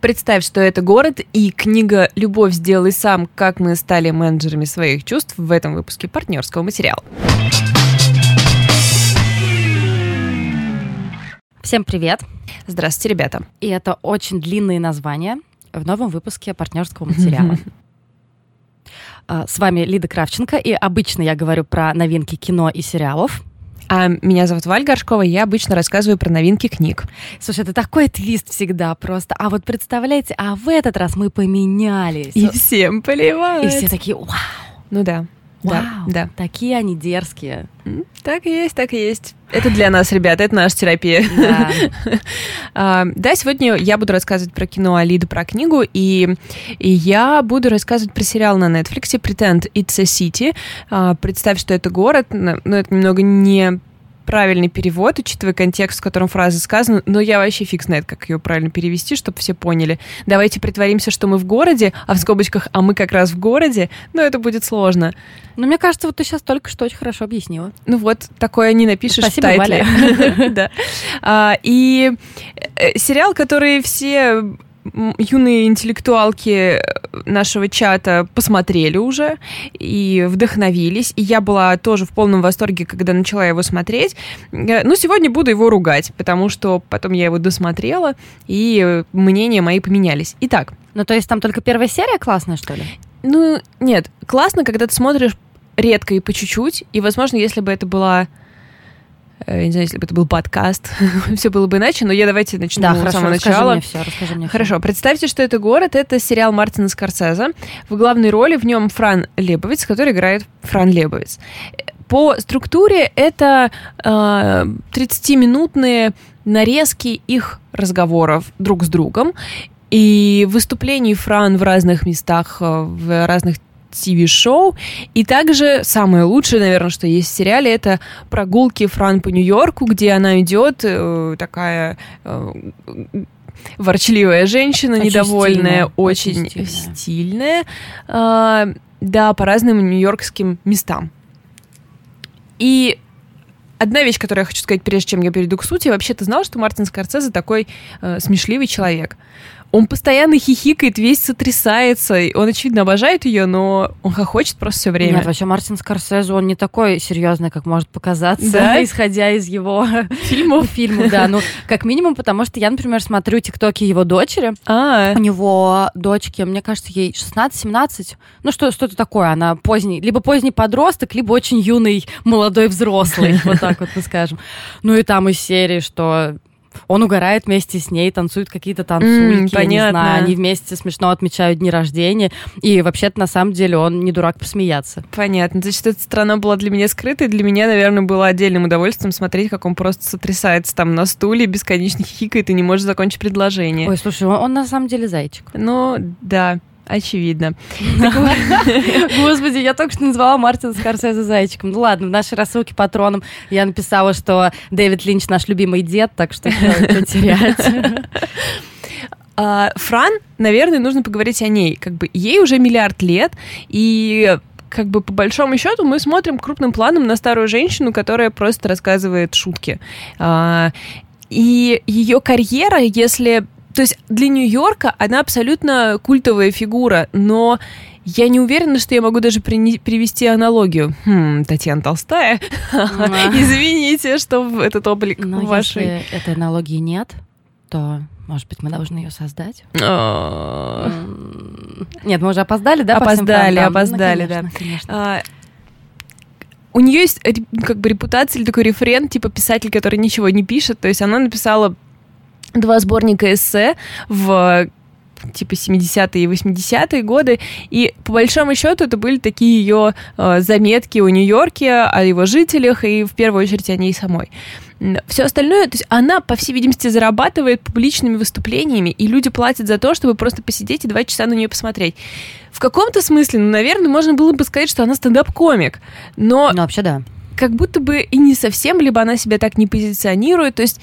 Представь, что это город и книга «Любовь сделай сам. Как мы стали менеджерами своих чувств» в этом выпуске партнерского материала. Всем привет! Здравствуйте, ребята! И это очень длинные названия в новом выпуске партнерского материала. А, с вами Лида Кравченко, и обычно я говорю про новинки кино и сериалов. А меня зовут Валь Горшкова, я обычно рассказываю про новинки книг. Слушай, это такой твист всегда просто. А вот представляете, а в этот раз мы поменялись. И всем поливают. И все такие, вау. Ну да. Вау, да, да. Такие они дерзкие. Так и есть, так и есть. Это для нас, ребята, это наша терапия. Да. а, да, сегодня я буду рассказывать про кино Алида, про книгу, и, и я буду рассказывать про сериал на Netflix Pretend It's a City. Представь, что это город, но это немного не правильный перевод, учитывая контекст, в котором фраза сказана, но я вообще фиг знает, как ее правильно перевести, чтобы все поняли. Давайте притворимся, что мы в городе, а в скобочках, а мы как раз в городе, но это будет сложно. Но мне кажется, вот ты сейчас только что очень хорошо объяснила. Ну вот, такое не напишешь Спасибо, в тайтле. Да. А, И э, сериал, который все юные интеллектуалки нашего чата посмотрели уже и вдохновились. И я была тоже в полном восторге, когда начала его смотреть. Э, ну, сегодня буду его ругать, потому что потом я его досмотрела, и мнения мои поменялись. Итак. Ну, то есть там только первая серия классная, что ли? Ну, нет. Классно, когда ты смотришь редко и по чуть-чуть. И, возможно, если бы это была Э, не знаю, если бы это был подкаст, все было бы иначе, но я давайте начну да, с хорошо, самого расскажи начала. Мне все, расскажи мне Хорошо, все. представьте, что это город, это сериал Мартина Скорсезе. В главной роли в нем Фран Лебовец, который играет Фран Лебовец. По структуре это э, 30-минутные нарезки их разговоров друг с другом и выступлений Фран в разных местах, э, в разных ТВ-шоу. И также самое лучшее, наверное, что есть в сериале, это прогулки Фран по Нью-Йорку, где она идет э, такая э, ворчливая женщина, очень недовольная, стильная, очень, очень стильная. стильная э, да, по разным нью-йоркским местам. И одна вещь, которую я хочу сказать, прежде чем я перейду к сути, вообще ты знал, что Мартин Скорсезе такой э, смешливый человек? Он постоянно хихикает, весь сотрясается. Он, очевидно, обожает ее, но он хохочет просто все время. Нет, вообще Мартин Скорсезе, он не такой серьезный, как может показаться, да? исходя из его фильмов. фильмов, да. Ну, как минимум, потому что я, например, смотрю тиктоки его дочери. А. У него дочки, мне кажется, ей 16-17. Ну, что, что-то такое. Она поздний, либо поздний подросток, либо очень юный молодой взрослый. Вот так вот мы скажем. Ну, и там из серии, что он угорает вместе с ней, танцуют какие-то танцульки, mm, не знаю, они вместе смешно отмечают дни рождения, и вообще-то на самом деле он не дурак посмеяться. Понятно, значит, эта страна была для меня скрытой, для меня, наверное, было отдельным удовольствием смотреть, как он просто сотрясается там на стуле, бесконечно хихикает и не может закончить предложение. Ой, слушай, он, он на самом деле зайчик. Ну, да. Очевидно. Господи, я только что назвала Мартина Скорсезе зайчиком. Ну ладно, в нашей рассылке патроном я написала, что Дэвид Линч наш любимый дед, так что терять. А, Фран, наверное, нужно поговорить о ней. Как бы ей уже миллиард лет, и как бы по большому счету мы смотрим крупным планом на старую женщину, которая просто рассказывает шутки. А, и ее карьера, если то есть для Нью-Йорка она абсолютно культовая фигура, но я не уверена, что я могу даже привести аналогию. Хм, Татьяна Толстая. Извините, что этот облик Но вашей... если этой аналогии нет, то, может быть, мы должны ее создать? А. Нет, мы уже опоздали, да? Опоздали, опоздали, да. А, у нее есть как бы репутация или такой референ, типа писатель, который ничего не пишет. То есть она написала два сборника эссе в типа 70-е и 80-е годы, и по большому счету это были такие ее э, заметки о Нью-Йорке, о его жителях и в первую очередь о ней самой. Все остальное, то есть она, по всей видимости, зарабатывает публичными выступлениями, и люди платят за то, чтобы просто посидеть и два часа на нее посмотреть. В каком-то смысле, ну, наверное, можно было бы сказать, что она стендап-комик, но... Ну, вообще, да. Как будто бы и не совсем, либо она себя так не позиционирует, то есть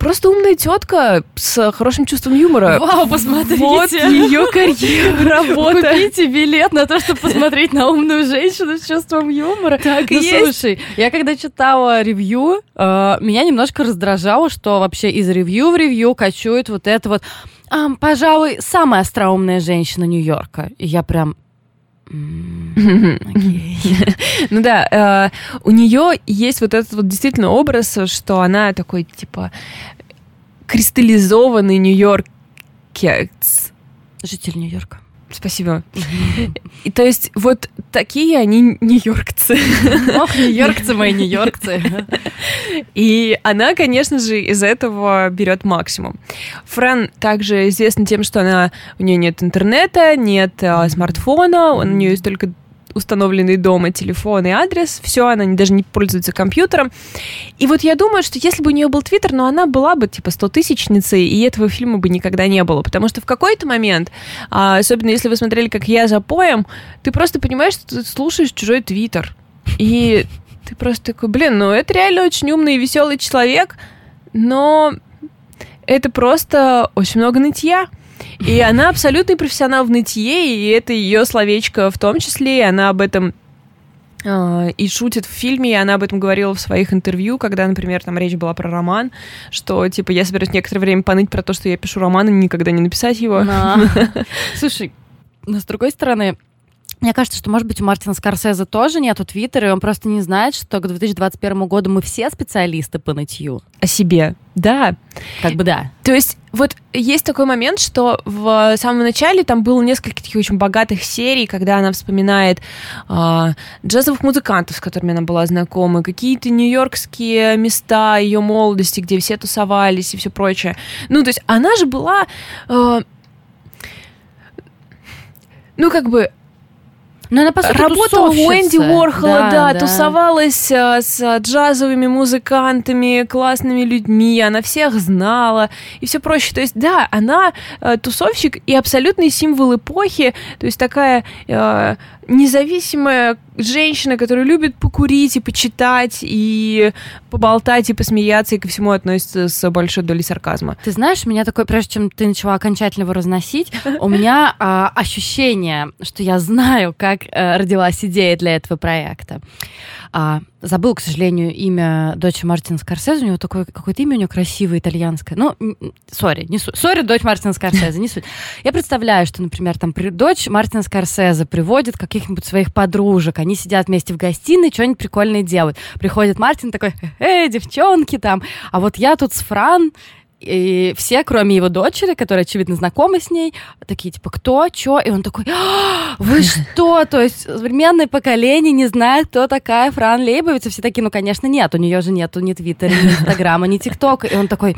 просто умная тетка с хорошим чувством юмора. Вау, посмотрите. Вот ее карьера, работа. Купите билет на то, чтобы посмотреть на умную женщину с чувством юмора. Так и ну, есть. слушай, я когда читала ревью, э, меня немножко раздражало, что вообще из ревью в ревью качует вот это вот, «А, пожалуй, самая остроумная женщина Нью-Йорка. И я прям... Ну да, э, у нее есть вот этот вот действительно образ, что она такой, типа, кристаллизованный нью-йоркец. Житель Нью-Йорка. Спасибо. И то есть вот такие они нью-йоркцы. Ох, нью-йоркцы мои, нью-йоркцы. И она, конечно же, из этого берет максимум. Фран также известна тем, что она у нее нет интернета, нет а, смартфона, у нее есть только установленный дома телефон и адрес, все, она не- даже не пользуется компьютером. И вот я думаю, что если бы у нее был твиттер, но она была бы типа 100 тысячницей, и этого фильма бы никогда не было. Потому что в какой-то момент, а, особенно если вы смотрели, как я за поем, ты просто понимаешь, что ты слушаешь чужой твиттер. И ты просто такой, блин, ну это реально очень умный и веселый человек, но это просто очень много нытья. И она абсолютный профессионал в нытье, и это ее словечко в том числе, и она об этом э, и шутит в фильме, и она об этом говорила в своих интервью, когда, например, там речь была про роман, что, типа, я собираюсь некоторое время поныть про то, что я пишу роман, и никогда не написать его. Слушай, но с другой стороны, мне кажется, что, может быть, у Мартина Скорсезе тоже нету твиттера, и он просто не знает, что к 2021 году мы все специалисты по нытью. О себе. Да. Как бы да. То есть вот есть такой момент, что в самом начале там было несколько таких очень богатых серий, когда она вспоминает а, джазовых музыкантов, с которыми она была знакома, какие-то нью-йоркские места ее молодости, где все тусовались и все прочее. Ну, то есть она же была... а, ну, как бы, Но она, по сути, Работала у Энди тусовщица. Уорхола, да, тусовалась а, с а, джазовыми музыкантами, классными людьми, она всех знала и все проще. То есть, да, она а, тусовщик и абсолютный символ эпохи, то есть такая независимая женщина, которая любит покурить и почитать, и поболтать, и посмеяться, и ко всему относится с большой долей сарказма. Ты знаешь, у меня такое, прежде чем ты начала окончательно его разносить, у меня а, ощущение, что я знаю, как э, родилась идея для этого проекта. А, забыл, к сожалению, имя дочери Мартина Скорсезе. У него такое какое-то имя у него красивое, итальянское. Ну, сори, не. Сори, дочь Мартина Скорсезе, не суть. Я представляю, что, например, там при- дочь Мартина Скорсезе приводит каких-нибудь своих подружек, они сидят вместе в гостиной, что-нибудь прикольное делают. Приходит Мартин такой, эй, девчонки там, а вот я тут с Фран, и все, кроме его дочери, которая, очевидно, знакома с ней, такие, типа, кто, чё? И он такой, «А, вы что? То есть современное поколение не знает, кто такая Фран Лейбовиц. И все такие, ну, конечно, нет. У нее же нету ни Твиттера, ни Инстаграма, ни ТикТока. И он такой,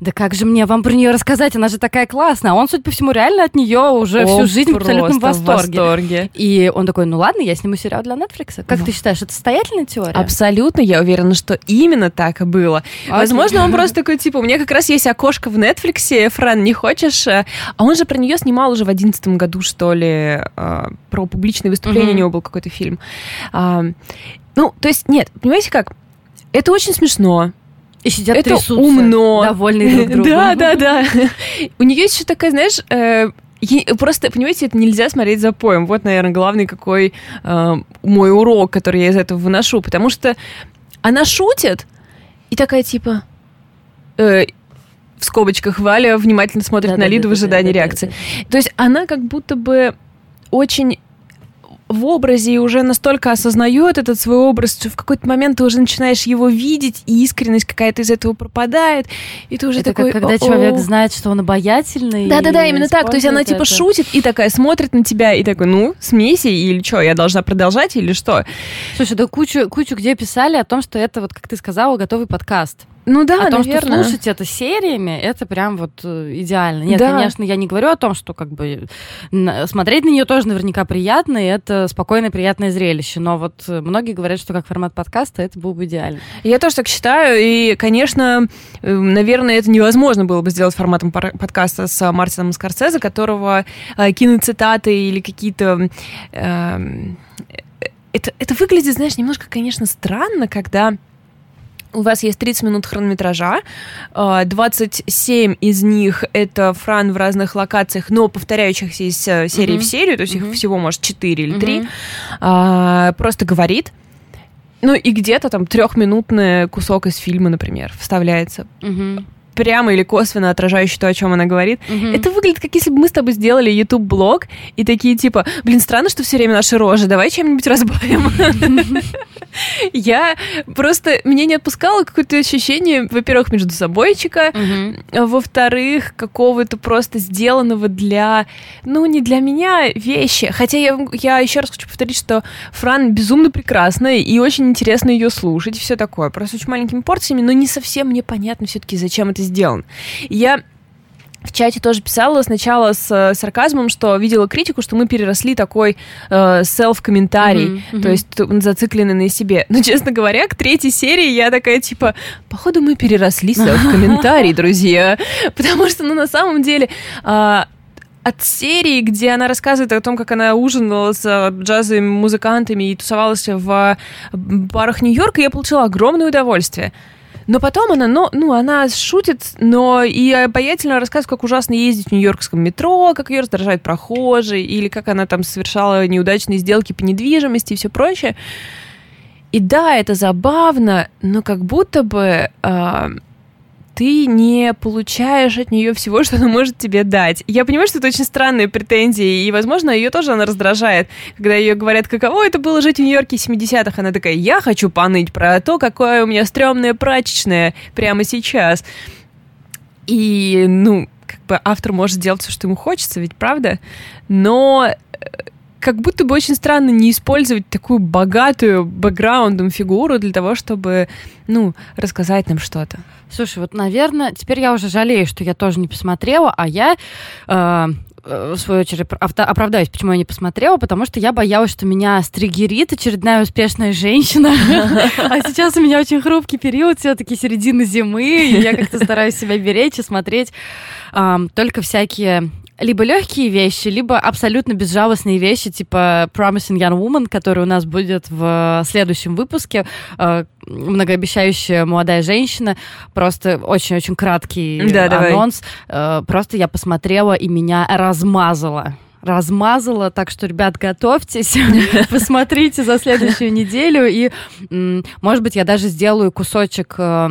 да как же мне вам про нее рассказать? Она же такая классная. А он, судя по всему, реально от нее уже всю О, жизнь в абсолютном в восторге. восторге. И он такой, ну ладно, я сниму сериал для Netflix. Как Ну. ты считаешь, это состоятельная теория? Абсолютно, я уверена, что именно так и было. Возможно, он просто такой, типа, у меня как раз есть окошко в Нетфликсе, Фран, не хочешь? э?» А он же про нее снимал уже в одиннадцатом году, что ли, э, про публичные выступления Мгм. у него был какой-то фильм. А, Ну, то есть, нет, понимаете как? Это очень смешно. И сидят это трясутся, умно. довольные друг другом. Да, да, да. У нее еще такая, знаешь, э, Просто, понимаете, это нельзя смотреть за поем. Вот, наверное, главный какой э, мой урок, который я из этого выношу. Потому что она шутит, и такая типа... э, в скобочках Валя внимательно смотрит на Лиду в ожидании реакции. То есть она как будто бы очень в образе и уже настолько осознает этот свой образ, что в какой-то момент ты уже начинаешь его видеть, и искренность какая-то из этого пропадает, и ты уже Это такой... как когда «О-о». человек знает, что он обаятельный. Да-да-да, именно так. То есть она типа это. шутит и такая смотрит на тебя и такой, ну, смейся, или что, я должна продолжать, или что? Слушай, да кучу, кучу где писали о том, что это, вот как ты сказала, готовый подкаст. Ну да, о том, наверное. что слушать это сериями, это прям вот э, идеально. Нет, Да. конечно, я не говорю о том, что как бы смотреть на нее тоже наверняка приятно, и это спокойное, приятное зрелище. Но вот э, многие говорят, что как формат подкаста это было бы идеально. Я тоже так считаю, и, конечно, э, наверное, это невозможно было бы сделать форматом подкаста с Мартином Скорсезе, которого киноцитаты или какие-то... это, это выглядит, знаешь, немножко, конечно, странно, когда у вас есть 30 минут хронометража, 27 а, из них это Фран в разных локациях, но повторяющихся из э, серии uh-huh. в серию, то есть uh-huh. их всего, может, 4 или 3, uh-huh. просто говорит. Ну и где-то там трехминутный кусок из фильма, например, вставляется. Uh-huh прямо или косвенно отражающий то, о чем она говорит. Угу. Это выглядит, как если бы мы с тобой сделали YouTube-блог и такие типа, блин, странно, что все время наши рожи, давай чем-нибудь разбавим. Я просто, меня не отпускало какое-то ощущение, во-первых, между собойчика, во-вторых, какого-то просто сделанного для, ну, не для меня вещи. Хотя я, я еще раз хочу повторить, что Фран безумно прекрасная и очень интересно ее слушать, все такое. Просто очень маленькими порциями, но не совсем мне понятно все-таки, зачем это сделано. Я в чате тоже писала сначала с э, сарказмом, что видела критику, что мы переросли такой э, селф-комментарий, mm-hmm, mm-hmm. то есть зацикленный на себе. Но, честно говоря, к третьей серии я такая, типа, походу мы переросли селф-комментарий, друзья. Потому что, ну, на самом деле... Э, от серии, где она рассказывает о том, как она ужинала с э, джазовыми музыкантами и тусовалась в барах Нью-Йорка, я получила огромное удовольствие. Но потом она, ну, ну, она шутит, но и обаятельно рассказывает, как ужасно ездить в нью-йоркском метро, как ее раздражают прохожие, или как она там совершала неудачные сделки по недвижимости и все прочее. И да, это забавно, но как будто бы э, ты не получаешь от нее всего, что она может тебе дать. Я понимаю, что это очень странные претензии, и, возможно, ее тоже она раздражает, когда ее говорят, каково это было жить в Нью-Йорке 70-х. Она такая, я хочу поныть про то, какое у меня стрёмное прачечное прямо сейчас. И, ну, как бы автор может сделать все, что ему хочется, ведь правда? Но э, как будто бы очень странно не использовать такую богатую бэкграундом фигуру для того, чтобы, ну, рассказать нам что-то. Слушай, вот, наверное, теперь я уже жалею, что я тоже не посмотрела, а я э, в свою очередь, оправдаюсь, почему я не посмотрела, потому что я боялась, что меня стригерит очередная успешная женщина. А сейчас у меня очень хрупкий период, все-таки середина зимы, и я как-то стараюсь себя беречь и смотреть только всякие либо легкие вещи, либо абсолютно безжалостные вещи, типа Promising Young Woman, который у нас будет в следующем выпуске. Э, многообещающая молодая женщина. Просто очень-очень краткий да, анонс. Давай. Э, просто я посмотрела и меня размазало размазала, так что, ребят, готовьтесь, посмотрите за следующую неделю, и, может быть, я даже сделаю кусочек э,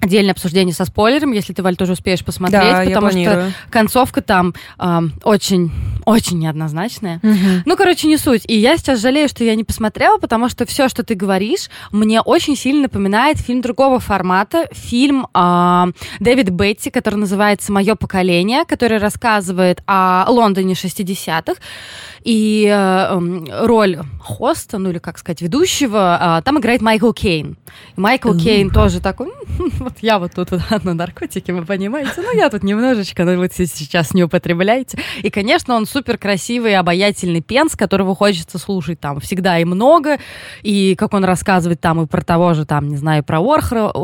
отдельное обсуждение со спойлером, если ты, Валь, тоже успеешь посмотреть, да, потому что концовка там э, очень, очень неоднозначная. Угу. Ну, короче, не суть. И я сейчас жалею, что я не посмотрела, потому что все, что ты говоришь, мне очень сильно напоминает фильм другого формата, фильм э, Дэвид Бетти, который называется «Мое поколение», который рассказывает о Лондоне 60-х. И э, роль хоста, ну или как сказать, ведущего, э, там играет Майкл Кейн. И Майкл Кейн тоже такой, вот я вот тут вот, на наркотики, вы понимаете, ну я тут немножечко, ну вот сейчас не употребляете. И, конечно, он супер красивый, обаятельный пенс, которого хочется слушать там всегда и много, и как он рассказывает там и про того же, там, не знаю, про Орхра,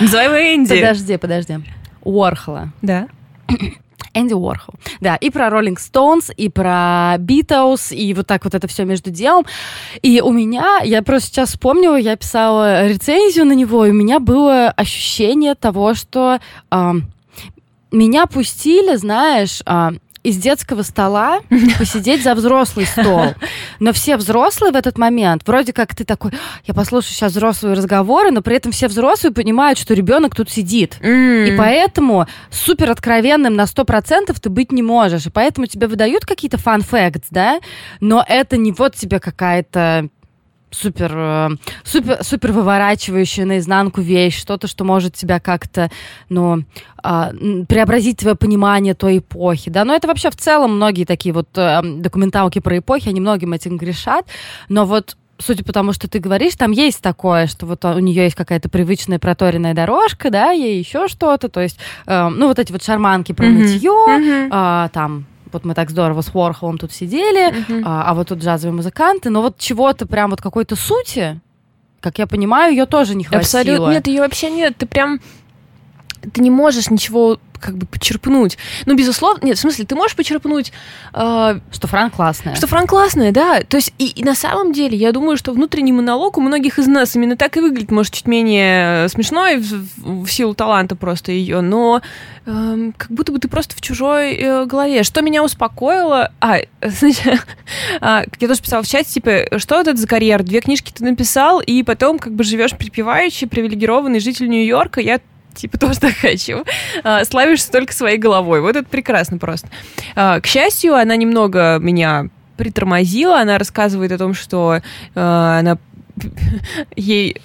Называй его Энди. Подожди, подожди. Уорхола. Да. Энди Уорхол. Да, и про Роллинг Стоунс, и про Битлз, и вот так вот это все между делом. И у меня, я просто сейчас вспомнила, я писала рецензию на него, и у меня было ощущение того, что э, меня пустили, знаешь, э, из детского стола посидеть за взрослый стол. Но все взрослые в этот момент, вроде как ты такой, я послушаю сейчас взрослые разговоры, но при этом все взрослые понимают, что ребенок тут сидит. Mm. И поэтому супер откровенным на 100% ты быть не можешь. И поэтому тебе выдают какие-то facts, да, но это не вот тебе какая-то супер, э, супер, супер выворачивающая наизнанку вещь, что-то, что может тебя как-то, ну, а, преобразить твое понимание той эпохи, да, но это вообще в целом многие такие вот э, документалки про эпохи, они многим этим грешат, но вот судя по тому, что ты говоришь, там есть такое, что вот у нее есть какая-то привычная проторенная дорожка, да, ей еще что-то, то есть, э, ну, вот эти вот шарманки про mm-hmm. нытье, mm-hmm. э, там, вот мы так здорово с Ворхолом тут сидели, uh-huh. а, а вот тут джазовые музыканты, но вот чего-то прям вот какой-то сути, как я понимаю, ее тоже не хватило. Абсолютно нет, ее вообще нет. Ты прям ты не можешь ничего как бы почерпнуть. Ну, безусловно, нет, в смысле, ты можешь почерпнуть... Э, что Фран классная. Что Фран классная, да. То есть, и, и на самом деле, я думаю, что внутренний монолог у многих из нас именно так и выглядит. Может, чуть менее смешной в, в силу таланта просто ее, но э, как будто бы ты просто в чужой э, голове. Что меня успокоило... А, значит, а, я тоже писала в чате, типа, что это за карьера? Две книжки ты написал, и потом как бы живешь припеваючи, привилегированный житель Нью-Йорка. Я типа тоже так хочу. А, славишься только своей головой. Вот это прекрасно просто. А, к счастью, она немного меня притормозила. Она рассказывает о том, что а, она ей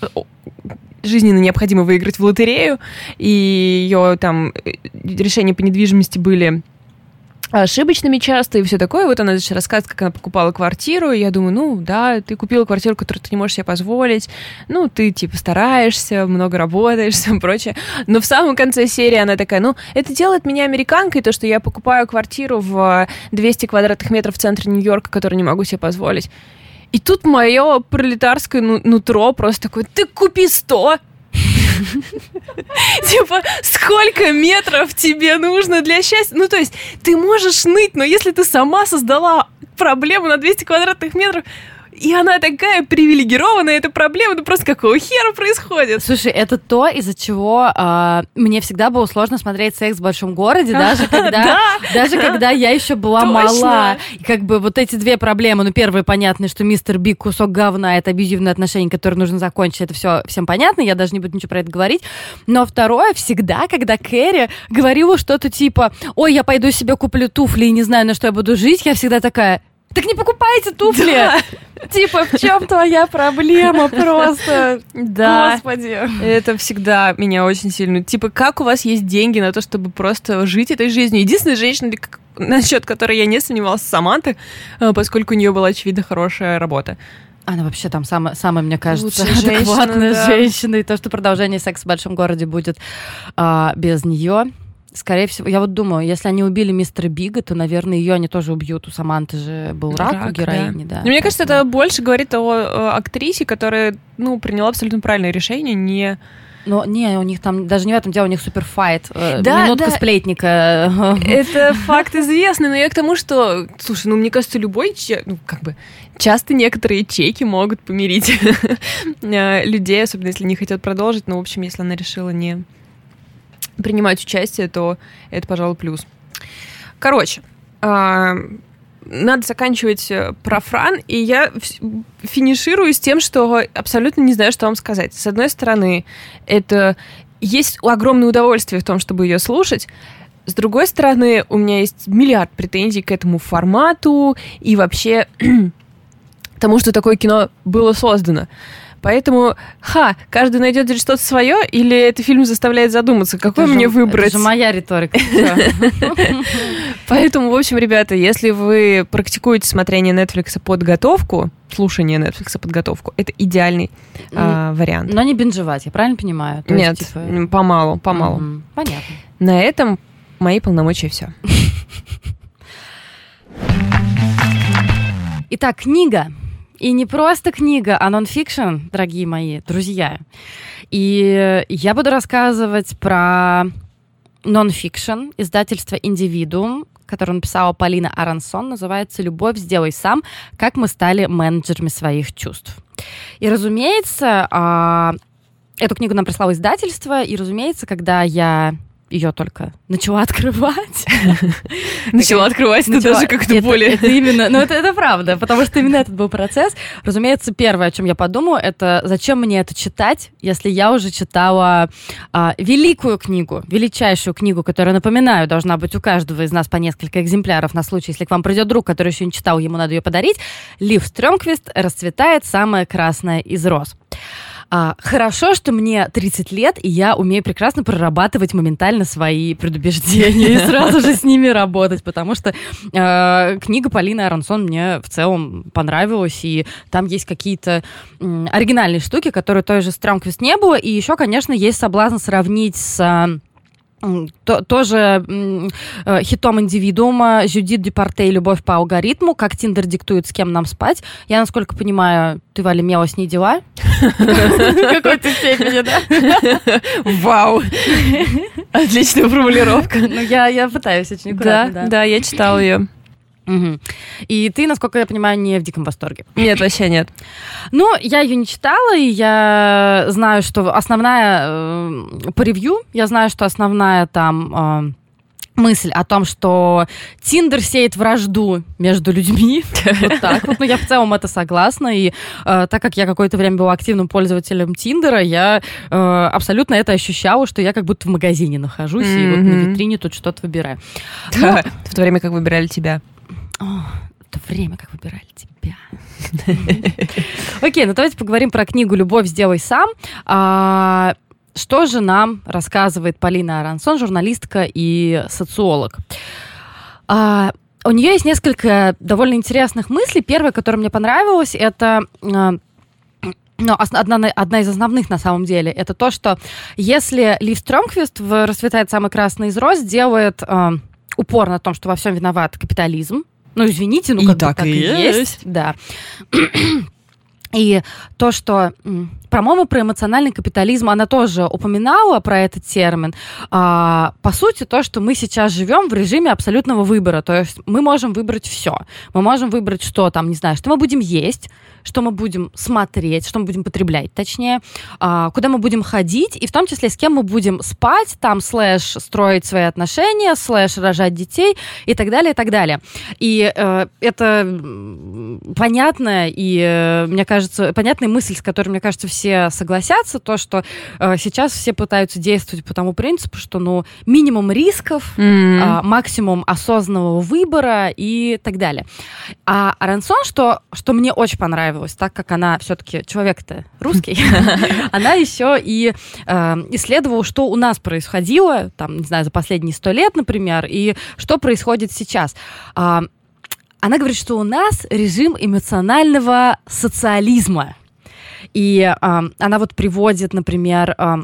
жизненно необходимо выиграть в лотерею, и ее там э, решения по недвижимости были ошибочными часто и все такое. Вот она значит, рассказывает, как она покупала квартиру. И я думаю, ну да, ты купила квартиру, которую ты не можешь себе позволить. Ну, ты типа стараешься, много работаешь, все прочее. Но в самом конце серии она такая, ну, это делает меня американкой, то, что я покупаю квартиру в 200 квадратных метров в центре Нью-Йорка, которую не могу себе позволить. И тут мое пролетарское нутро просто такое, ты купи 100, Типа, сколько метров тебе нужно для счастья? Ну, то есть, ты можешь ныть, но если ты сама создала проблему на 200 квадратных метров, и она такая привилегированная, эта проблема, ну просто какого хера происходит? Слушай, это то, из-за чего э, мне всегда было сложно смотреть секс в большом городе, даже когда, даже когда я еще была мала. И как бы вот эти две проблемы, ну, первое, понятно, что мистер Биг кусок говна, это абьюзивные отношения, которые нужно закончить, это все всем понятно, я даже не буду ничего про это говорить. Но второе, всегда, когда Кэрри говорила что-то типа, ой, я пойду себе куплю туфли и не знаю, на что я буду жить, я всегда такая, так не покупайте туфли. Да. Типа, в чем твоя проблема просто? Да. Господи. Это всегда меня очень сильно... Типа, как у вас есть деньги на то, чтобы просто жить этой жизнью? Единственная женщина, насчет которой я не сомневалась, Саманты, э, поскольку у нее была, очевидно, хорошая работа. Она вообще там самая, самая мне кажется, Лучшая адекватная женщина, да. женщина. И то, что продолжение секса в большом городе будет а, без нее. Скорее всего, я вот думаю, если они убили мистера Бига, то, наверное, ее они тоже убьют. У Саманты же был рак, рак у героини, да. да. Но мне кажется, это больше говорит о, актрисе, которая, ну, приняла абсолютно правильное решение, не но не, у них там даже не в этом дело, у них супер файт. Э, да, Минутка да. сплетника. Это факт известный, но я к тому, что, слушай, ну мне кажется, любой, ну как бы, часто некоторые чеки могут помирить э, людей, особенно если не хотят продолжить. Но, в общем, если она решила не принимать участие, то это, пожалуй, плюс. Короче, а, надо заканчивать э, про Фран, и я финиширую с тем, что абсолютно не знаю, что вам сказать. С одной стороны, это есть огромное удовольствие в том, чтобы ее слушать. С другой стороны, у меня есть миллиард претензий к этому формату и вообще тому, что такое кино было создано. Поэтому, ха, каждый найдет что-то свое, или этот фильм заставляет задуматься, какой это мне же, выбрать? Это же моя риторика. Поэтому, в общем, ребята, если вы практикуете смотрение Netflix подготовку, слушание Netflix подготовку, это идеальный а, вариант. Но не бинжевать, я правильно понимаю? Нет, типа, помалу, помалу. Понятно. На этом мои полномочия все. Итак, книга и не просто книга, а нонфикшн, дорогие мои друзья. И я буду рассказывать про нонфикшн издательства «Индивидуум», которое написала Полина Арансон, называется «Любовь, сделай сам. Как мы стали менеджерами своих чувств». И, разумеется, а, эту книгу нам прислало издательство, и, разумеется, когда я ее только начала открывать. Начала открывать, это даже как-то более... Это именно, ну это, правда, потому что именно этот был процесс. Разумеется, первое, о чем я подумала, это зачем мне это читать, если я уже читала а, великую книгу, величайшую книгу, которая, напоминаю, должна быть у каждого из нас по несколько экземпляров на случай, если к вам придет друг, который еще не читал, ему надо ее подарить. Лив Стрёмквист «Расцветает самая красная из роз». А, хорошо, что мне 30 лет, и я умею прекрасно прорабатывать моментально свои предубеждения и сразу же с ними работать, потому что э, книга Полины Аронсон мне в целом понравилась, и там есть какие-то э, оригинальные штуки, которые той же Страмквист не было, и еще, конечно, есть соблазн сравнить с то, тоже э, хитом индивидуума Жюдит Департе «Любовь по алгоритму», как Тиндер диктует, с кем нам спать. Я, насколько понимаю, ты, Валя, имела с ней дела? Какой-то степени, да? Вау! Отличная формулировка. Ну, я пытаюсь очень аккуратно. Да, да, я читала ее. Угу. И ты, насколько я понимаю, не в диком восторге. Нет, вообще нет. Ну, я ее не читала, и я знаю, что основная э, по ревью, я знаю, что основная там э, мысль о том, что Тиндер сеет вражду между людьми. Вот так вот. Но я в целом это согласна. И э, так как я какое-то время была активным пользователем Тиндера, я э, абсолютно это ощущала, что я как будто в магазине нахожусь mm-hmm. и вот на витрине тут что-то выбираю. Да, в то время как выбирали тебя. О, то время, как выбирали тебя. Окей, ну давайте поговорим про книгу «Любовь сделай сам». А, что же нам рассказывает Полина Арансон, журналистка и социолог? А, у нее есть несколько довольно интересных мыслей. Первая, которая мне понравилась, это а, но одна, одна из основных на самом деле это то, что если Лив Стромквист в «Расцветает самый красный из роз» делает э, упор на том, что во всем виноват капитализм, ну, извините, ну, как и так, так и есть. есть. Да. И то, что, по-моему, про эмоциональный капитализм она тоже упоминала про этот термин. А, по сути, то, что мы сейчас живем в режиме абсолютного выбора. То есть мы можем выбрать все. Мы можем выбрать, что там, не знаю, что мы будем есть, что мы будем смотреть, что мы будем потреблять, точнее, а, куда мы будем ходить, и в том числе с кем мы будем спать, там, слэш, строить свои отношения, слэш, рожать детей и так далее, и так далее. И э, это понятно, и, э, мне кажется, понятная мысль, с которой, мне кажется, все согласятся, то, что э, сейчас все пытаются действовать по тому принципу, что, ну, минимум рисков, mm-hmm. э, максимум осознанного выбора и так далее. А Арансон, что, что мне очень понравилось, понравилось, так как она все-таки человек-то русский, она еще и э, исследовала, что у нас происходило, там, не знаю, за последние сто лет, например, и что происходит сейчас. А, она говорит, что у нас режим эмоционального социализма. И э, она вот приводит, например, э,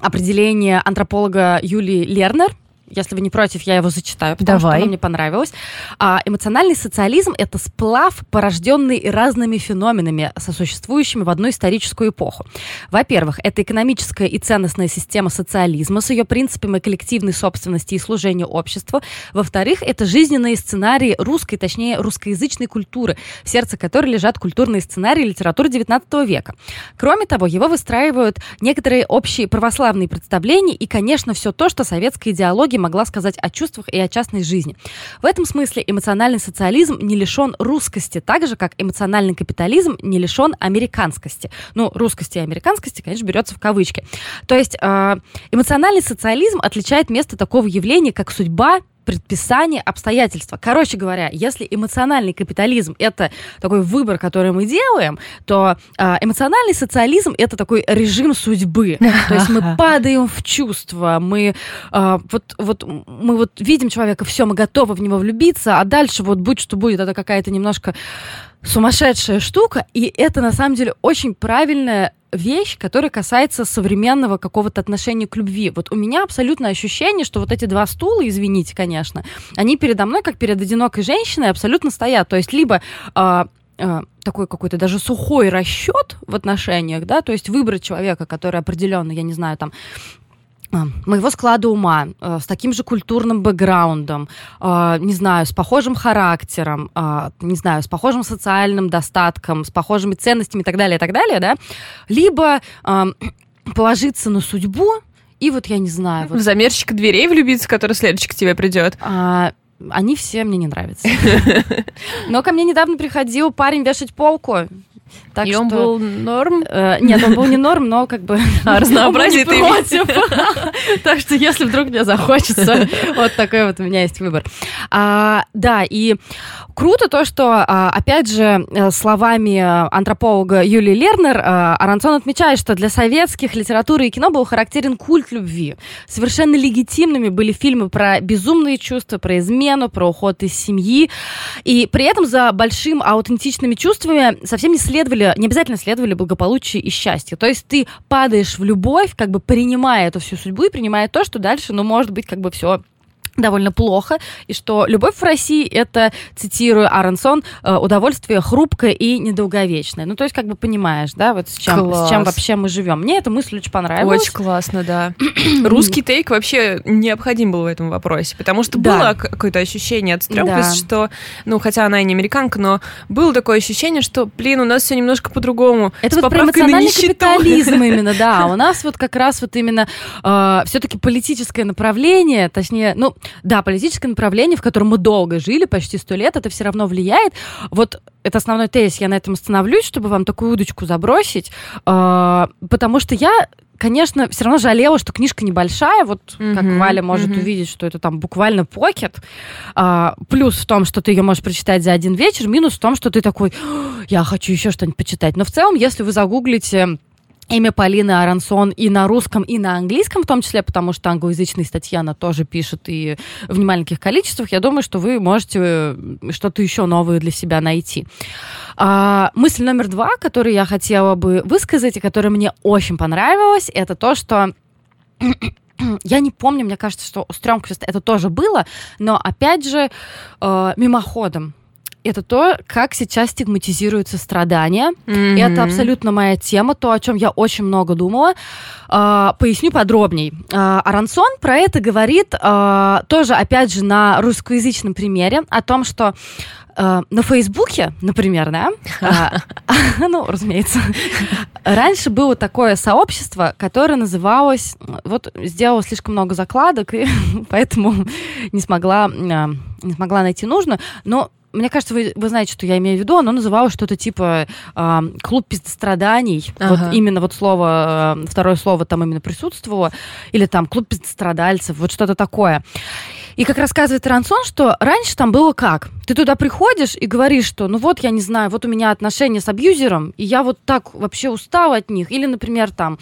определение антрополога Юлии Лернер, если вы не против, я его зачитаю, потому Давай. что оно мне понравилось. А, эмоциональный социализм — это сплав, порожденный разными феноменами, сосуществующими в одну историческую эпоху. Во-первых, это экономическая и ценностная система социализма с ее принципами коллективной собственности и служения обществу. Во-вторых, это жизненные сценарии русской, точнее, русскоязычной культуры, в сердце которой лежат культурные сценарии литературы XIX века. Кроме того, его выстраивают некоторые общие православные представления и, конечно, все то, что советская идеология могла сказать о чувствах и о частной жизни. В этом смысле эмоциональный социализм не лишен русскости, так же, как эмоциональный капитализм не лишен американскости. Ну, русскости и американскости, конечно, берется в кавычки. То есть э, эмоциональный социализм отличает место такого явления, как судьба, предписание обстоятельства. Короче говоря, если эмоциональный капитализм это такой выбор, который мы делаем, то э, эмоциональный социализм это такой режим судьбы. То есть мы падаем в чувства, мы э, вот, вот мы вот видим человека, все, мы готовы в него влюбиться, а дальше вот будь что будет, это какая-то немножко сумасшедшая штука, и это на самом деле очень правильная вещь, которая касается современного какого-то отношения к любви. Вот у меня абсолютно ощущение, что вот эти два стула, извините, конечно, они передо мной, как перед одинокой женщиной, абсолютно стоят. То есть либо э, э, такой какой-то даже сухой расчет в отношениях, да, то есть выбрать человека, который определенно, я не знаю, там, моего склада ума, э, с таким же культурным бэкграундом, э, не знаю, с похожим характером, э, не знаю, с похожим социальным достатком, с похожими ценностями и так далее, и так далее, да, либо положиться на судьбу, и вот я не знаю. Вот... В замерщика дверей влюбиться, который следующий к тебе придет. А, они все мне не нравятся. Но ко мне недавно приходил парень вешать полку. Так и что... он был норм? Э, нет, он был не норм, но как бы... А, разнообразие ты против. Так что если вдруг мне захочется, вот такой вот у меня есть выбор. А, да, и круто то, что, а, опять же, э, словами антрополога Юлии Лернер, а, Арансон отмечает, что для советских литературы и кино был характерен культ любви. Совершенно легитимными были фильмы про безумные чувства, про измену, про уход из семьи. И при этом за большим аутентичными чувствами совсем не следует следовали, не обязательно следовали благополучие и счастье. То есть ты падаешь в любовь, как бы принимая эту всю судьбу и принимая то, что дальше, ну, может быть, как бы все довольно плохо, и что любовь в России это, цитирую Аронсон, э, удовольствие хрупкое и недолговечное. Ну, то есть, как бы понимаешь, да, вот с чем, с чем вообще мы живем. Мне эта мысль очень понравилась. Очень классно, да. Русский тейк вообще необходим был в этом вопросе, потому что да. было какое-то ощущение от Стрёмквист, да. что, ну, хотя она и не американка, но было такое ощущение, что, блин, у нас все немножко по-другому. Это вот про эмоциональный капитализм именно, да. У нас вот как раз вот именно э, все-таки политическое направление, точнее, ну, да, политическое направление, в котором мы долго жили, почти сто лет, это все равно влияет. Вот это основной тезис, я на этом остановлюсь, чтобы вам такую удочку забросить, э, потому что я конечно, все равно жалела, что книжка небольшая, вот mm-hmm, как Валя может mm-hmm. увидеть, что это там буквально покет. А, плюс в том, что ты ее можешь прочитать за один вечер, минус в том, что ты такой, я хочу еще что-нибудь почитать. Но в целом, если вы загуглите имя Полины Арансон и на русском, и на английском в том числе, потому что англоязычные статьи она тоже пишет и в немаленьких количествах, я думаю, что вы можете что-то еще новое для себя найти. А, мысль номер два, которую я хотела бы высказать, и которая мне очень понравилась, это то, что я не помню, мне кажется, что у Стрёмквиста это тоже было, но опять же э, мимоходом это то, как сейчас стигматизируются страдания. Mm-hmm. Это абсолютно моя тема, то, о чем я очень много думала. А, поясню подробней. А, Арансон про это говорит а, тоже, опять же, на русскоязычном примере о том, что Uh, на Фейсбуке, например, да, uh, ну, разумеется, раньше было такое сообщество, которое называлось, вот, сделала слишком много закладок, и поэтому не смогла, uh, не смогла найти нужную, но мне кажется, вы, вы знаете, что я имею в виду. Оно называлось что-то типа э, клуб пиздостраданий. Ага. Вот именно вот слово, э, второе слово там именно присутствовало. Или там клуб пиздострадальцев, вот что-то такое. И как рассказывает Рансон, что раньше там было как? Ты туда приходишь и говоришь, что ну вот, я не знаю, вот у меня отношения с абьюзером, и я вот так вообще устала от них. Или, например, там,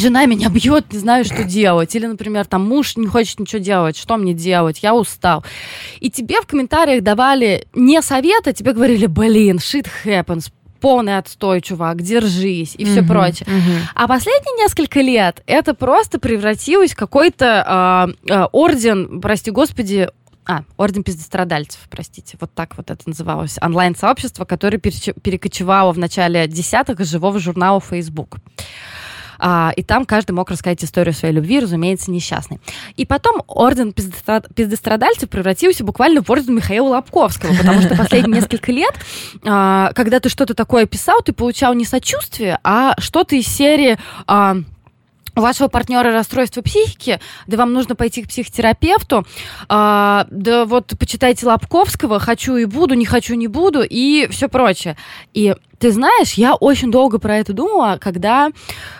жена меня бьет, не знаю, что делать. Или, например, там муж не хочет ничего делать, что мне делать, я устал. И тебе в комментариях давали не советы, тебе говорили, блин, shit happens, полный отстой, чувак, держись и все прочее. А последние несколько лет это просто превратилось в какой-то э, э, орден, прости господи, а, Орден пиздострадальцев, простите, вот так вот это называлось, онлайн-сообщество, которое перекочевало в начале десятых из живого журнала Facebook. А, и там каждый мог рассказать историю своей любви, разумеется, несчастной. И потом орден пиздострадальцев превратился буквально в орден Михаила Лобковского, потому что последние несколько лет, а, когда ты что-то такое писал, ты получал не сочувствие, а что-то из серии... А, у вашего партнера расстройство психики, да вам нужно пойти к психотерапевту, а, да вот почитайте Лобковского, хочу и буду, не хочу не буду и все прочее. И ты знаешь, я очень долго про это думала, когда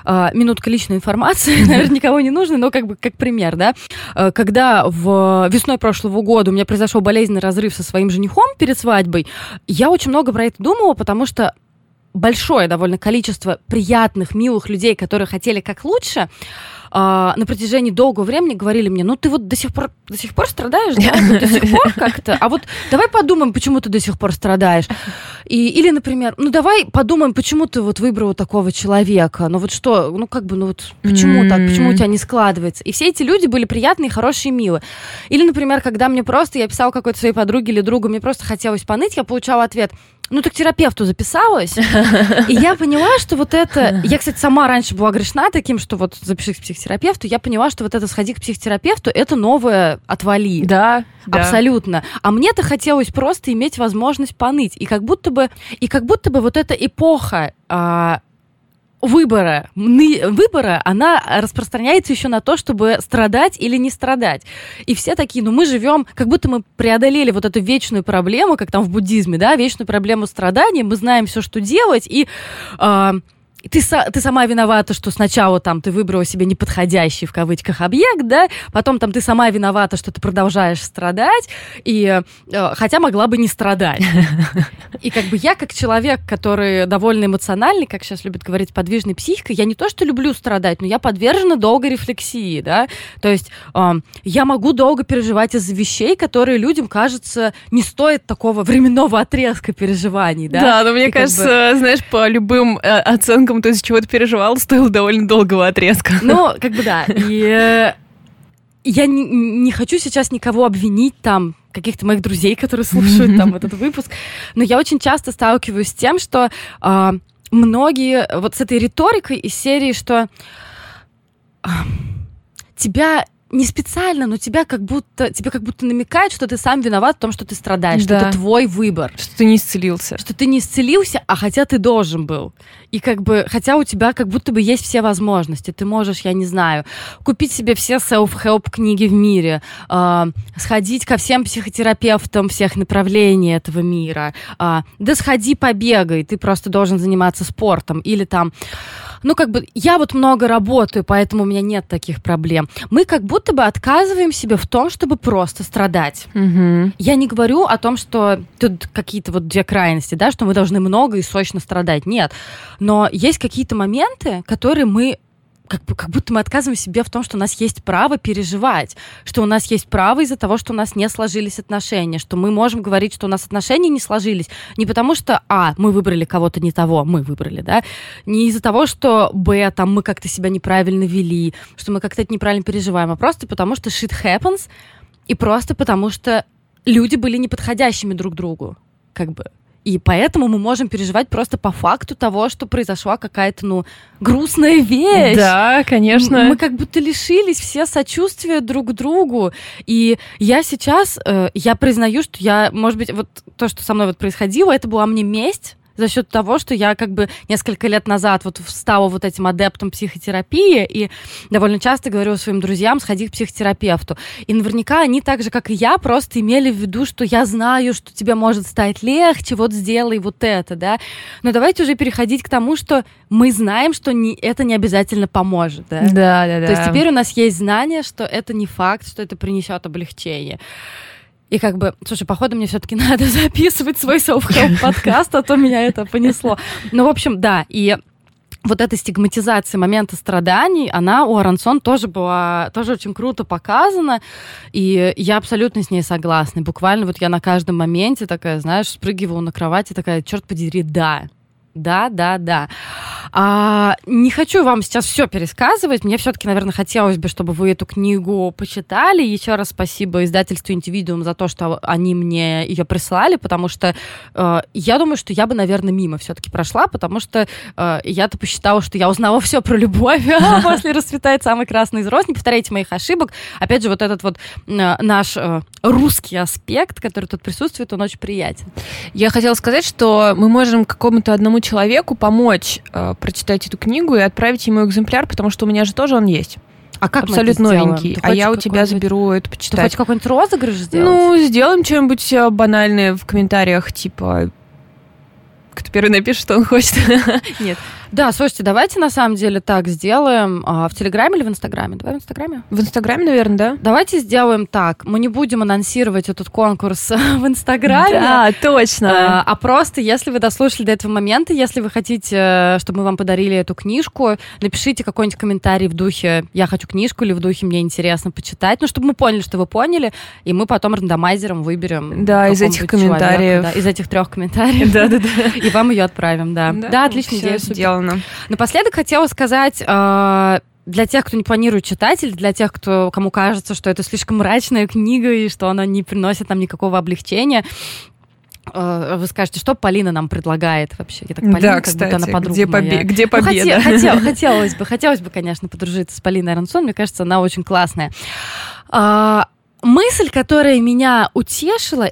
э, минутка личной информации, наверное, никого не нужно, но как бы как пример, да, э, когда в весной прошлого года у меня произошел болезненный разрыв со своим женихом перед свадьбой, я очень много про это думала, потому что большое довольно количество приятных, милых людей, которые хотели как лучше, а, на протяжении долгого времени говорили мне, ну ты вот до сих пор, до сих пор страдаешь, да? До сих пор как-то. А вот давай подумаем, почему ты до сих пор страдаешь. И, или, например, ну давай подумаем, почему ты вот выбрала такого человека. Ну вот что, ну как бы, ну вот почему так, почему у тебя не складывается. И все эти люди были приятные, хорошие, милые. Или, например, когда мне просто, я писала какой-то своей подруге или другу, мне просто хотелось поныть, я получала ответ, ну так терапевту записалась. И я поняла, что вот это... Я, кстати, сама раньше была грешна таким, что вот запишись к психотерапевту. Я поняла, что вот это сходи к психотерапевту, это новое отвали. Да, Абсолютно. А мне-то хотелось просто иметь возможность поныть. И как будто бы, и как будто бы вот эта эпоха а, выбора, выбора, она распространяется еще на то, чтобы страдать или не страдать. И все такие, ну мы живем, как будто мы преодолели вот эту вечную проблему, как там в буддизме, да, вечную проблему страдания, мы знаем все, что делать, и э, ты, ты сама виновата, что сначала там ты выбрала себе неподходящий в кавычках объект, да, потом там ты сама виновата, что ты продолжаешь страдать, и э, хотя могла бы не страдать. И как бы я как человек, который довольно эмоциональный, как сейчас любят говорить, подвижной психикой, я не то что люблю страдать, но я подвержена долгой рефлексии, да, то есть э, я могу долго переживать из-за вещей, которые людям, кажется, не стоит такого временного отрезка переживаний, да. Да, но мне и кажется, как бы... знаешь, по любым э, оценкам ребенком, то из чего ты переживал, стоило довольно долгого отрезка. Ну, как бы да. И э, я не, не хочу сейчас никого обвинить там, каких-то моих друзей, которые слушают там этот выпуск, но я очень часто сталкиваюсь с тем, что э, многие вот с этой риторикой из серии, что э, тебя не специально, но тебя как будто, тебе как будто намекают, что ты сам виноват в том, что ты страдаешь, да. что это твой выбор. Что ты не исцелился. Что ты не исцелился, а хотя ты должен был. И как бы, хотя у тебя как будто бы есть все возможности. Ты можешь, я не знаю, купить себе все self-help книги в мире, э, сходить ко всем психотерапевтам всех направлений этого мира, э, да сходи побегай, ты просто должен заниматься спортом. Или там ну, как бы, я вот много работаю, поэтому у меня нет таких проблем. Мы как будто бы отказываем себе в том, чтобы просто страдать. Угу. Я не говорю о том, что тут какие-то вот две крайности, да, что мы должны много и сочно страдать. Нет. Но есть какие-то моменты, которые мы как, как будто мы отказываем себе в том, что у нас есть право переживать, что у нас есть право из-за того, что у нас не сложились отношения, что мы можем говорить, что у нас отношения не сложились не потому, что, а, мы выбрали кого-то не того, мы выбрали, да, не из-за того, что, б, там, мы как-то себя неправильно вели, что мы как-то это неправильно переживаем, а просто потому, что shit happens, и просто потому, что люди были неподходящими друг другу, как бы. И поэтому мы можем переживать просто по факту того, что произошла какая-то, ну, грустная вещь. Да, конечно. Мы как будто лишились все сочувствия друг другу. И я сейчас, э, я признаю, что я, может быть, вот то, что со мной вот происходило, это была мне месть за счет того, что я как бы несколько лет назад вот стала вот этим адептом психотерапии и довольно часто говорю своим друзьям, сходи к психотерапевту. И наверняка они так же, как и я, просто имели в виду, что я знаю, что тебе может стать легче, вот сделай вот это, да. Но давайте уже переходить к тому, что мы знаем, что не, это не обязательно поможет, да. Да, да, да. То есть теперь у нас есть знание, что это не факт, что это принесет облегчение. И как бы, слушай, походу мне все-таки надо записывать свой self-help подкаст, а то меня это понесло. Ну, в общем, да, и вот эта стигматизация момента страданий, она у Арансон тоже была, тоже очень круто показана, и я абсолютно с ней согласна. Буквально вот я на каждом моменте такая, знаешь, спрыгивала на кровати, такая, черт подери, да, да, да, да. А, не хочу вам сейчас все пересказывать. Мне все-таки, наверное, хотелось бы, чтобы вы эту книгу почитали. Еще раз спасибо издательству Индивидуум за то, что они мне ее прислали, потому что э, я думаю, что я бы, наверное, мимо все-таки прошла, потому что э, я-то посчитала, что я узнала все про любовь, а после расцветает самый красный из роз. Не повторяйте моих ошибок. Опять же, вот этот вот наш э, русский аспект, который тут присутствует, он очень приятен. Я хотела сказать, что мы можем какому-то одному человеку помочь э, прочитать эту книгу и отправить ему экземпляр, потому что у меня же тоже он есть. А как Абсолютно новенький. а я у тебя заберу это почитать. Ты хочешь какой-нибудь розыгрыш сделать? Ну, сделаем что-нибудь э, банальное в комментариях, типа кто первый напишет, что он хочет. Нет. Да, слушайте, давайте на самом деле так сделаем. А, в Телеграме или в Инстаграме? Давай в Инстаграме. В Инстаграме, наверное, да. Давайте сделаем так. Мы не будем анонсировать этот конкурс в Инстаграме. Да, точно. А, а просто, если вы дослушали до этого момента, если вы хотите, э, чтобы мы вам подарили эту книжку, напишите какой-нибудь комментарий в духе «Я хочу книжку» или в духе «Мне интересно почитать», ну, чтобы мы поняли, что вы поняли, и мы потом рандомайзером выберем. Да, из этих комментариев. да, из этих трех комментариев. Да, да, да. И вам ее отправим, да. Да, отличная идея. Сделано сделано. Напоследок хотела сказать... Э, для тех, кто не планирует читать, или для тех, кто, кому кажется, что это слишком мрачная книга и что она не приносит нам никакого облегчения, э, вы скажете, что Полина нам предлагает вообще? Я так Полина, да, как кстати, будто она подруга где, побе- моя. где победа? Ну, хотел, хотелось бы, хотелось бы, конечно, подружиться с Полиной Аронсон. Мне кажется, она очень классная. А, мысль, которая меня утешила,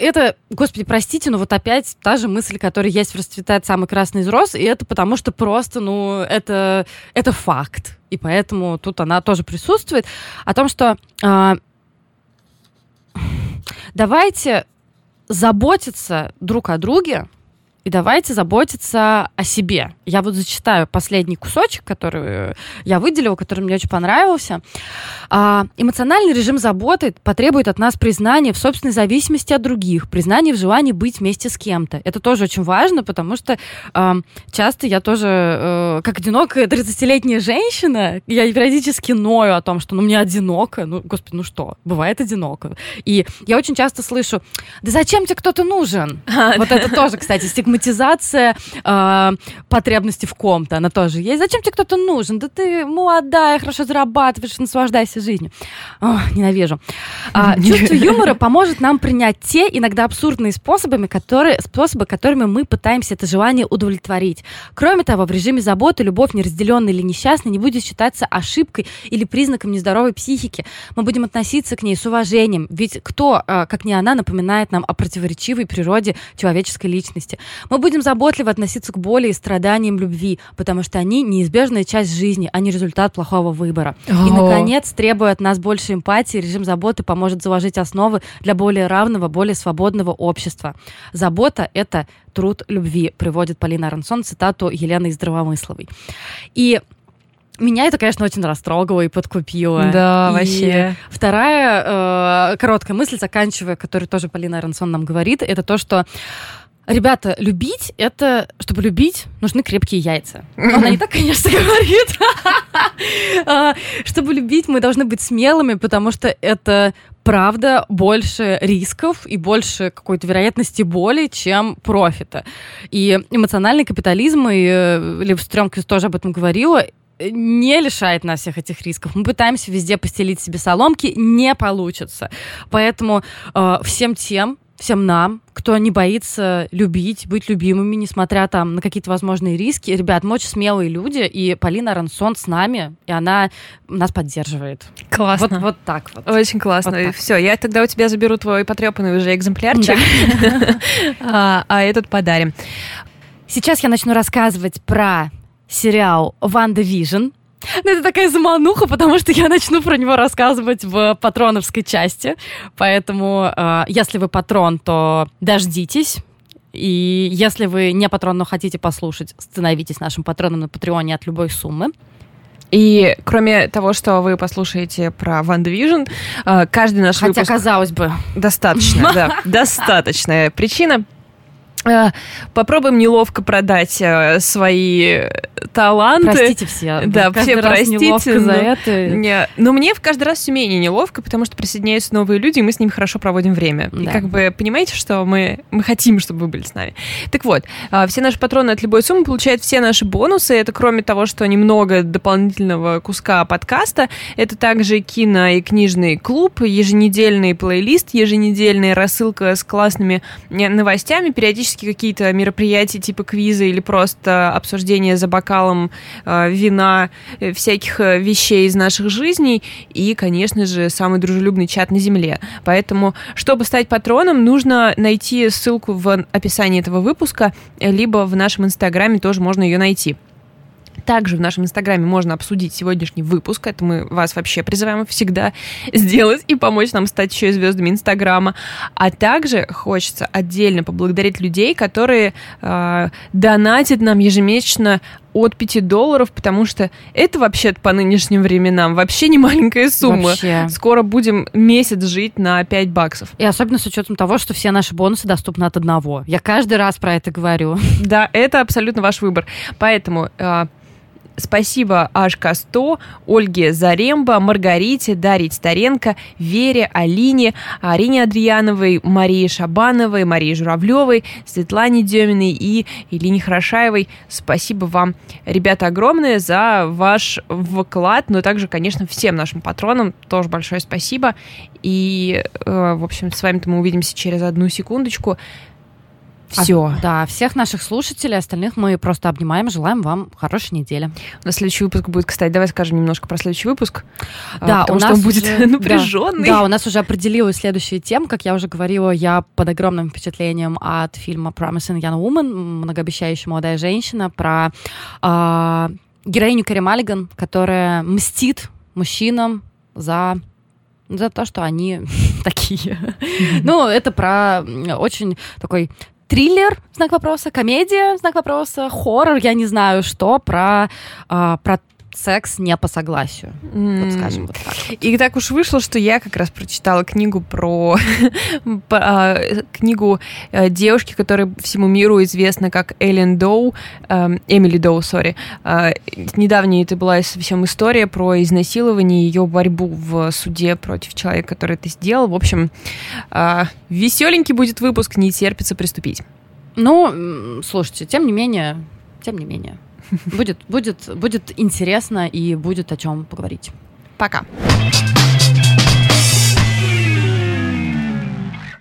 это, господи, простите, но вот опять та же мысль, которая есть в «Расцветает самый красный из роз», и это потому что просто, ну, это, это факт. И поэтому тут она тоже присутствует. О том, что э, давайте заботиться друг о друге, и давайте заботиться о себе. Я вот зачитаю последний кусочек, который я выделила, который мне очень понравился. А, эмоциональный режим заботы потребует от нас признания в собственной зависимости от других, признания в желании быть вместе с кем-то. Это тоже очень важно, потому что а, часто я тоже, а, как одинокая 30-летняя женщина, я периодически ною о том, что ну мне одиноко. Ну, господи, ну что, бывает одиноко. И я очень часто слышу, да зачем тебе кто-то нужен? Вот это тоже, кстати, стигма стигматизация э, потребности в ком-то, она тоже есть. Зачем тебе кто-то нужен? Да ты молодая, хорошо зарабатываешь, наслаждайся жизнью. О, ненавижу. А, чувство юмора поможет нам принять те иногда абсурдные способы, которые, способы, которыми мы пытаемся это желание удовлетворить. Кроме того, в режиме заботы любовь, неразделенная или несчастная, не будет считаться ошибкой или признаком нездоровой психики. Мы будем относиться к ней с уважением, ведь кто, э, как не она, напоминает нам о противоречивой природе человеческой личности. Мы будем заботливо относиться к боли и страданиям любви, потому что они неизбежная часть жизни, а не результат плохого выбора. О. И, наконец, требуя от нас больше эмпатии, режим заботы поможет заложить основы для более равного, более свободного общества. Забота — это труд любви, приводит Полина Аронсон цитату Елены Здравомысловой. И меня это, конечно, очень растрогало и подкупило. Да, и вообще. Вторая э, короткая мысль, заканчивая, которую тоже Полина Аронсон нам говорит, это то, что Ребята, любить это, чтобы любить, нужны крепкие яйца. Она не так, конечно, говорит. А, чтобы любить, мы должны быть смелыми, потому что это правда больше рисков и больше какой-то вероятности боли, чем профита. И эмоциональный капитализм, и э, Лев Стрёмкис тоже об этом говорила, не лишает нас всех этих рисков. Мы пытаемся везде постелить себе соломки, не получится. Поэтому э, всем тем, всем нам, кто не боится любить, быть любимыми, несмотря там на какие-то возможные риски. Ребят, мы очень смелые люди, и Полина Рансон с нами, и она нас поддерживает. Классно. Вот, вот так вот. Очень классно. Вот Все, я тогда у тебя заберу твой потрепанный уже экземплярчик, а, а этот подарим. Сейчас я начну рассказывать про сериал «WandaVision», ну, это такая замануха, потому что я начну про него рассказывать в патроновской части. Поэтому, э, если вы патрон, то дождитесь. И если вы не патрон, но хотите послушать, становитесь нашим патроном на Патреоне от любой суммы. И кроме того, что вы послушаете про Ван Division, э, каждый наш Хотя, выпуск... казалось бы. Достаточно, да. Достаточная причина попробуем неловко продать э, свои таланты. Простите все. Да, все простите. за это. Не, но мне в каждый раз все менее неловко, потому что присоединяются новые люди, и мы с ними хорошо проводим время. Да. И как бы понимаете, что мы, мы хотим, чтобы вы были с нами. Так вот, э, все наши патроны от любой суммы получают все наши бонусы. Это кроме того, что немного дополнительного куска подкаста, это также кино и книжный клуб, еженедельный плейлист, еженедельная рассылка с классными новостями, периодически периодически какие-то мероприятия типа квиза или просто обсуждение за бокалом э, вина, э, всяких э, вещей из наших жизней и, конечно же, самый дружелюбный чат на Земле. Поэтому, чтобы стать патроном, нужно найти ссылку в описании этого выпуска, либо в нашем инстаграме тоже можно ее найти. Также в нашем инстаграме можно обсудить сегодняшний выпуск. Это мы вас вообще призываем всегда сделать и помочь нам стать еще и звездами инстаграма. А также хочется отдельно поблагодарить людей, которые э, донатят нам ежемесячно от 5 долларов, потому что это вообще по нынешним временам вообще не маленькая сумма. Вообще. Скоро будем месяц жить на 5 баксов. И особенно с учетом того, что все наши бонусы доступны от одного. Я каждый раз про это говорю. Да, это абсолютно ваш выбор. Поэтому э, Спасибо HK100, Ольге Заремба, Маргарите, Дарье Старенко, Вере, Алине, Арине Адриановой, Марии Шабановой, Марии Журавлевой, Светлане Деминой и Елене Хорошаевой. Спасибо вам, ребята, огромное за ваш вклад, но также, конечно, всем нашим патронам тоже большое спасибо. И, э, в общем, с вами-то мы увидимся через одну секундочку. Все. А, да, всех наших слушателей, остальных мы просто обнимаем, желаем вам хорошей недели. У нас следующий выпуск будет, кстати, давай скажем немножко про следующий выпуск. А, да, потому у что нас он будет уже, напряженный. Да, да, у нас уже определилась следующая тема. Как я уже говорила, я под огромным впечатлением от фильма Promising Young Woman, многообещающая молодая женщина, про э, героиню Кэрри Маллиган, которая мстит мужчинам за за то, что они такие. Ну, это про очень такой триллер, знак вопроса, комедия, знак вопроса, хоррор, я не знаю что, про, э, про секс не по согласию. Mm. Вот скажем вот так. И так уж вышло, что я как раз прочитала книгу про а, книгу э, девушки, которая всему миру известна как Эллен Доу, эм, Эмили Доу, сори. Э, недавняя это была совсем история про изнасилование, ее борьбу в суде против человека, который это сделал. В общем, э, веселенький будет выпуск, не терпится приступить. Ну, слушайте, тем не менее, тем не менее. Будет, будет, будет интересно и будет о чем поговорить. Пока.